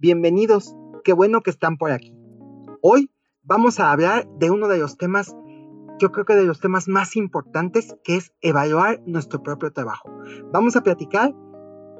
bienvenidos, qué bueno que están por aquí. Hoy vamos a hablar de uno de los temas, yo creo que de los temas más importantes, que es evaluar nuestro propio trabajo. Vamos a platicar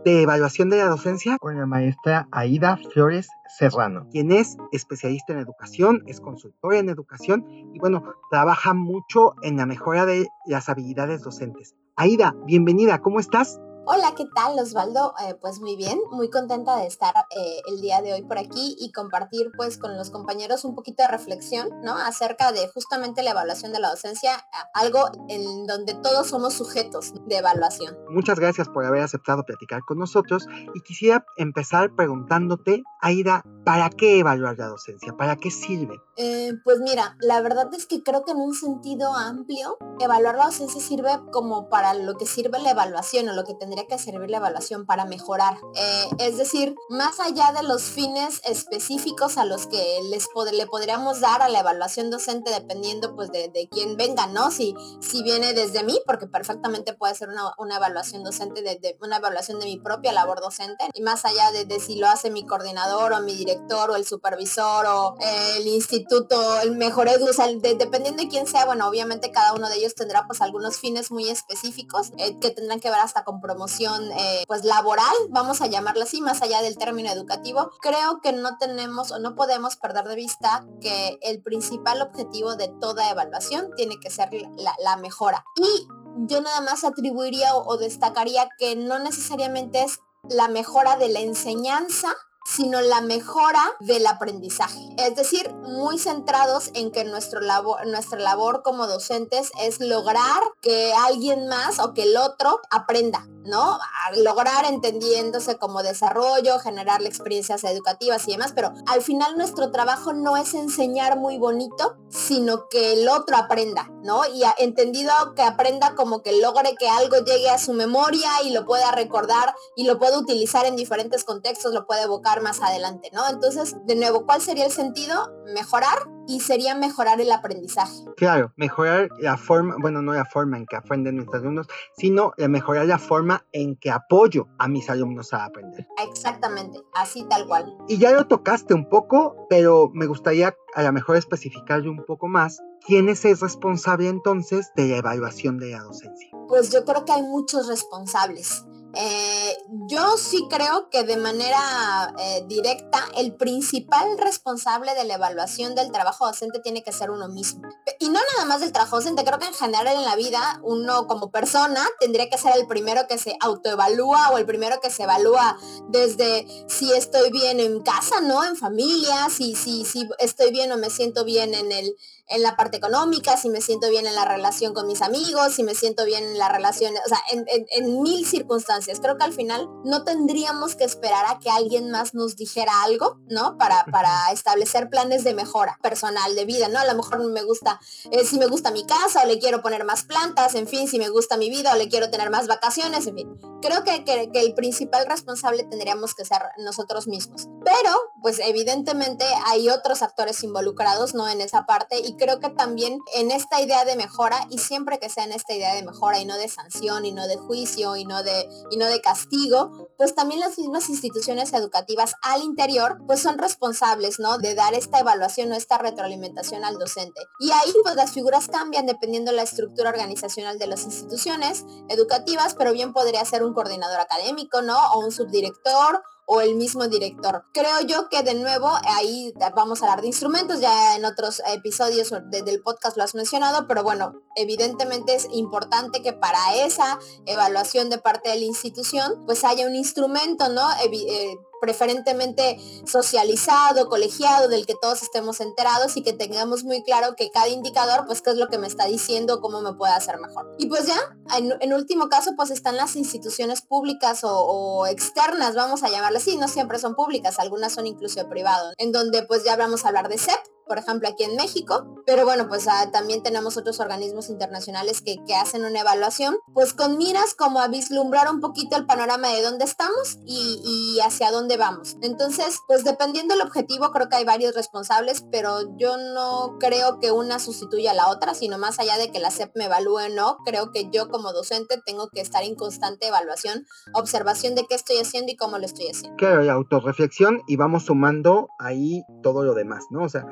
de evaluación de la docencia con la maestra Aida Flores Serrano, quien es especialista en educación, es consultora en educación y bueno, trabaja mucho en la mejora de las habilidades docentes. Aida, bienvenida, ¿cómo estás? Hola, ¿qué tal Osvaldo? Eh, pues muy bien, muy contenta de estar eh, el día de hoy por aquí y compartir pues con los compañeros un poquito de reflexión, ¿no? Acerca de justamente la evaluación de la docencia, algo en donde todos somos sujetos de evaluación. Muchas gracias por haber aceptado platicar con nosotros y quisiera empezar preguntándote, Aida, ¿para qué evaluar la docencia? ¿Para qué sirve? Eh, pues mira, la verdad es que creo que en un sentido amplio, evaluar la docencia sirve como para lo que sirve la evaluación o lo que tendría que servir la evaluación para mejorar. Eh, es decir, más allá de los fines específicos a los que les le podríamos dar a la evaluación docente dependiendo pues de, quién venga, ¿no? Si, si viene desde mí, porque perfectamente puede ser una, evaluación docente, de, una evaluación de mi propia labor docente, y más allá de, si lo hace mi coordinador o mi director o el supervisor o el instituto, el mejor edu, o sea, dependiendo de quién sea, bueno, obviamente cada uno de ellos tendrá pues algunos fines muy específicos eh, que tendrán que ver hasta con eh, pues laboral, vamos a llamarla así, más allá del término educativo, creo que no tenemos o no podemos perder de vista que el principal objetivo de toda evaluación tiene que ser la, mejora. Y yo nada más atribuiría o destacaría que no necesariamente es la mejora de la enseñanza, sino la mejora del aprendizaje. Es decir, muy centrados en que nuestro labor, nuestra labor como docentes es lograr que alguien más o que el otro aprenda. ¿No? lograr entendiéndose como desarrollo, generarle experiencias educativas y demás, pero al final nuestro trabajo no es enseñar muy bonito, sino que el otro aprenda, ¿no? Y entendido que aprenda como que logre que algo llegue a su memoria y lo pueda recordar y lo pueda utilizar en diferentes contextos, lo puede evocar más adelante, ¿no? Entonces, de nuevo, ¿cuál sería el sentido? Mejorar y sería mejorar el aprendizaje. Claro, mejorar la forma, bueno, no la forma en que aprenden nuestros alumnos, sino mejorar la forma en que apoyo a mis alumnos a aprender. Exactamente, así tal cual. Y ya lo tocaste un poco, pero me gustaría a lo mejor especificarlo un poco más. ¿Quién es el responsable entonces de la evaluación de la docencia? Pues yo creo que hay muchos responsables. Eh, yo sí creo que de manera eh, directa el principal responsable de la evaluación del trabajo docente tiene que ser uno mismo. Y no nada más del trabajo docente, creo que en general en la vida uno como persona tendría que ser el primero que se autoevalúa o el primero que se evalúa desde si estoy bien en casa, ¿no? En familia, si, si, si estoy bien o me siento bien en el en la parte económica, si me siento bien en la relación con mis amigos, si me siento bien en la relación, o sea, en, mil circunstancias. Creo que al final no tendríamos que esperar a que alguien más nos dijera algo, ¿no? Para, para establecer planes de mejora personal, de vida, ¿no? A lo mejor me gusta, eh, si me gusta mi casa o le quiero poner más plantas, en fin, si me gusta mi vida o le quiero tener más vacaciones, en fin. Creo que, que, que el principal responsable tendríamos que ser nosotros mismos. Pero, pues evidentemente hay otros actores involucrados, ¿no? En esa parte y creo que también en esta idea de mejora y siempre que sea en esta idea de mejora y no de sanción y no de juicio y no de, y no de castigo, pues también las mismas instituciones educativas al interior pues son responsables, ¿no? De dar esta evaluación o esta retroalimentación al docente. Y ahí pues las figuras cambian dependiendo de la estructura organizacional de las instituciones educativas, pero bien podría ser un coordinador académico, ¿no? O un subdirector o el mismo director. Creo yo que de nuevo ahí vamos a hablar de instrumentos, ya en otros episodios del podcast lo has mencionado, pero bueno, evidentemente es importante que para esa evaluación de parte de la institución pues haya un instrumento, ¿no? Eh, preferentemente socializado, colegiado, del que todos estemos enterados y que tengamos muy claro que cada indicador, pues qué es lo que me está diciendo, cómo me puede hacer mejor. Y pues ya, en, último caso, pues están las instituciones públicas o, externas, vamos a llamarlas así, no siempre son públicas, algunas son incluso privadas, en donde pues ya vamos a hablar de CEP, por ejemplo, aquí en México, pero bueno, pues ah, también tenemos otros organismos internacionales que, hacen una evaluación, pues con miras como a vislumbrar un poquito el panorama de dónde estamos y, hacia dónde vamos. Entonces, pues dependiendo del objetivo, creo que hay varios responsables, pero yo no creo que una sustituya a la otra, sino más allá de que la SEP me evalúe o no, creo que yo como docente tengo que estar en constante evaluación, observación de qué estoy haciendo y cómo lo estoy haciendo. Claro, y autorreflexión y vamos sumando ahí todo lo demás, ¿no? O sea,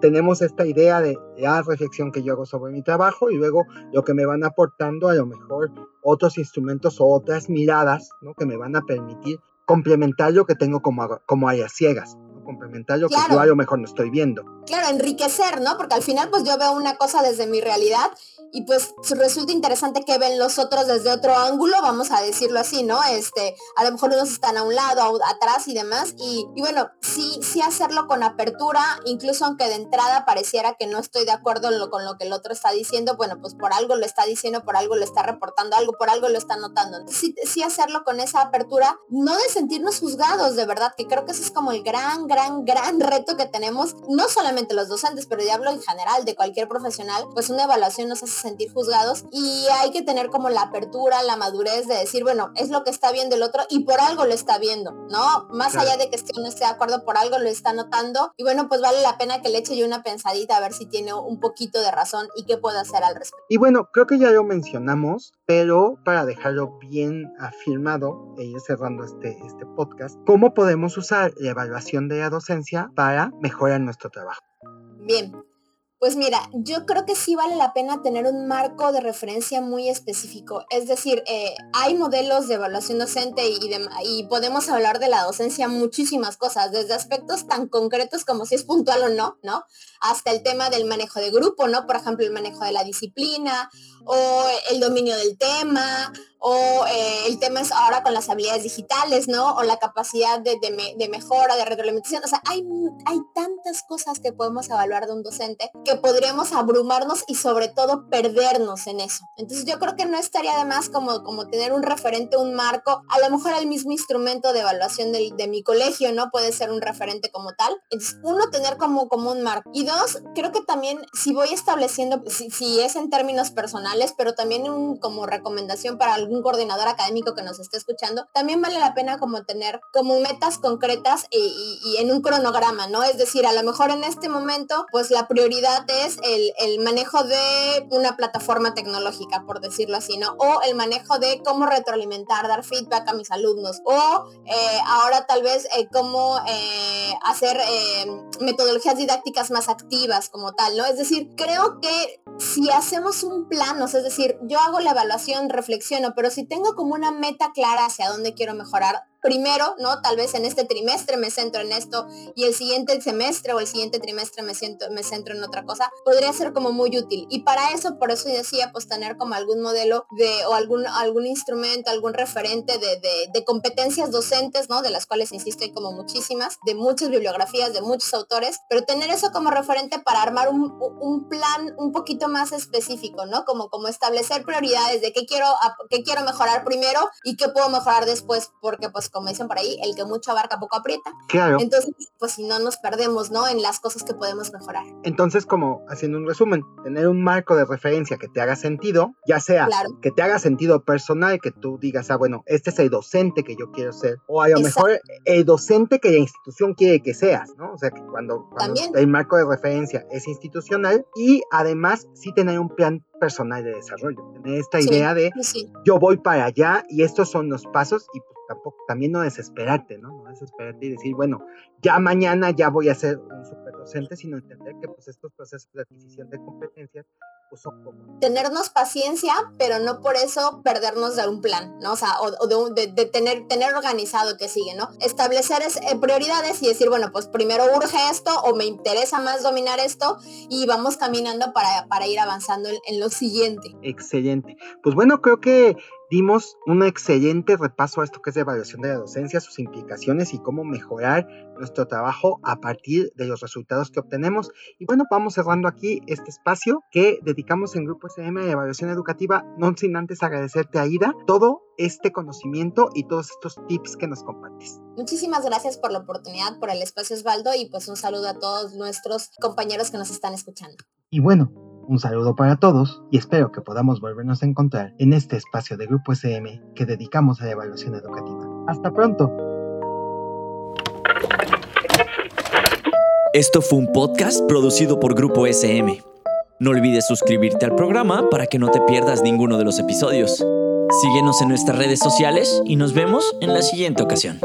tenemos esta idea de la reflexión que yo hago sobre mi trabajo y luego lo que me van aportando a lo mejor otros instrumentos o otras miradas ¿no? que me van a permitir complementar lo que tengo como, como áreas ciegas complementar lo que yo a lo mejor no estoy viendo. Claro, enriquecer, ¿no? Porque al final pues yo veo una cosa desde mi realidad y pues resulta interesante que ven los otros desde otro ángulo, vamos a decirlo así, ¿no? Este, a lo mejor unos están a un lado, atrás y demás. Y, bueno, sí, sí hacerlo con apertura, incluso aunque de entrada pareciera que no estoy de acuerdo con lo que el otro está diciendo, bueno, pues por algo lo está diciendo, por algo lo está reportando, algo por algo lo está notando. Entonces, sí, hacerlo con esa apertura, no de sentirnos juzgados, de verdad, que creo que ese es como el gran, gran, gran reto que tenemos, no solamente los docentes, pero ya hablo en general de cualquier profesional, pues una evaluación nos hace sentir juzgados y hay que tener como la apertura, la madurez de decir, bueno, es lo que está viendo el otro y por algo lo está viendo, ¿no? Más allá de que esté no esté de acuerdo, por algo lo está notando y bueno, pues vale la pena que le eche yo una pensadita a ver si tiene un poquito de razón y qué puedo hacer al respecto. Y bueno, creo que ya lo mencionamos, pero para dejarlo bien afirmado e ir cerrando este, este podcast, ¿cómo podemos usar la evaluación de la docencia para mejorar nuestro trabajo? Bien, pues mira, yo creo que sí vale la pena tener un marco de referencia muy específico. Es decir, eh, hay modelos de evaluación docente y, y, podemos hablar de la docencia muchísimas cosas, desde aspectos tan concretos como si es puntual o no, ¿no? Hasta el tema del manejo de grupo, ¿no? Por ejemplo, el manejo de la disciplina o el dominio del tema o eh, el tema es ahora con las habilidades digitales, ¿no? O la capacidad de, mejora, de retroalimentación. O sea, hay, hay tantas cosas que podemos evaluar de un docente que podríamos abrumarnos y sobre todo perdernos en eso. Entonces yo creo que no estaría de más como, como tener un referente, un marco, a lo mejor el mismo instrumento de evaluación de, mi colegio, ¿no? Puede ser un referente como tal. Entonces, uno, tener como, como un marco. Y dos, creo que también si voy estableciendo, si, si es en términos personales, pero también un, como recomendación para algún un coordinador académico que nos esté escuchando, también vale la pena como tener como metas concretas y, en un cronograma, ¿no? Es decir, a lo mejor en este momento, pues la prioridad es el, el manejo de una plataforma tecnológica, por decirlo así, ¿no? O el manejo de cómo retroalimentar, dar feedback a mis alumnos. O eh, ahora tal vez eh, cómo eh, hacer metodologías didácticas más activas como tal, ¿no? Es decir, creo que si hacemos un plan, es decir, yo hago la evaluación, reflexiono, pero si tengo como una meta clara hacia dónde quiero mejorar, primero, ¿no? Tal vez en este trimestre me centro en esto y el siguiente semestre o el siguiente trimestre me, siento, me centro en otra cosa, podría ser como muy útil. Y para eso, por eso decía, pues tener como algún modelo de, o algún, algún instrumento, algún referente de, de, competencias docentes, ¿no? De las cuales, insisto, hay como muchísimas, de muchas bibliografías, de muchos autores, pero tener eso como referente para armar un, un plan un poquito más específico, ¿no? Como, como establecer prioridades de qué quiero, qué quiero mejorar primero y qué puedo mejorar después, porque pues como dicen por ahí, el que mucho abarca poco aprieta. Claro. Entonces, pues si no nos perdemos, ¿no? En las cosas que podemos mejorar. Entonces, como haciendo un resumen, tener un marco de referencia que te haga sentido, ya sea que te haga sentido personal, que tú digas, ah, bueno, este es el docente que yo quiero ser, o a lo mejor el docente que la institución quiere que seas, ¿no? O sea, que cuando, cuando el marco de referencia es institucional y además sí tener un plan personal de desarrollo, tener esta idea de yo voy para allá y estos son los pasos y pues tampoco, también no desesperarte, ¿no? No desesperarte y decir, bueno, ya mañana ya voy a ser un super docente, sino entender que pues estos procesos de adquisición de competencias pues son. Tenernos paciencia, pero no por eso perdernos de un plan, ¿no? O sea, o, de, tener, tener organizado que sigue, ¿no? Establecer eh, prioridades y decir, bueno, pues primero urge esto o me interesa más dominar esto y vamos caminando para, para ir avanzando en, en lo siguiente. Excelente. Pues bueno, creo que dimos un excelente repaso a esto que es la evaluación de la docencia, sus implicaciones y cómo mejorar nuestro trabajo a partir de los resultados que obtenemos. Y bueno, vamos cerrando aquí este espacio que dedicamos en Grupo SM a la evaluación educativa, no sin antes agradecerte, Aida, todo este conocimiento y todos estos tips que nos compartes. Muchísimas gracias por la oportunidad, por el espacio Osvaldo y pues un saludo a todos nuestros compañeros que nos están escuchando. Y bueno, un saludo para todos y espero que podamos volvernos a encontrar en este espacio de Grupo SM que dedicamos a la evaluación educativa. Hasta pronto. Esto fue un podcast producido por Grupo SM. No olvides suscribirte al programa para que no te pierdas ninguno de los episodios. Síguenos en nuestras redes sociales y nos vemos en la siguiente ocasión.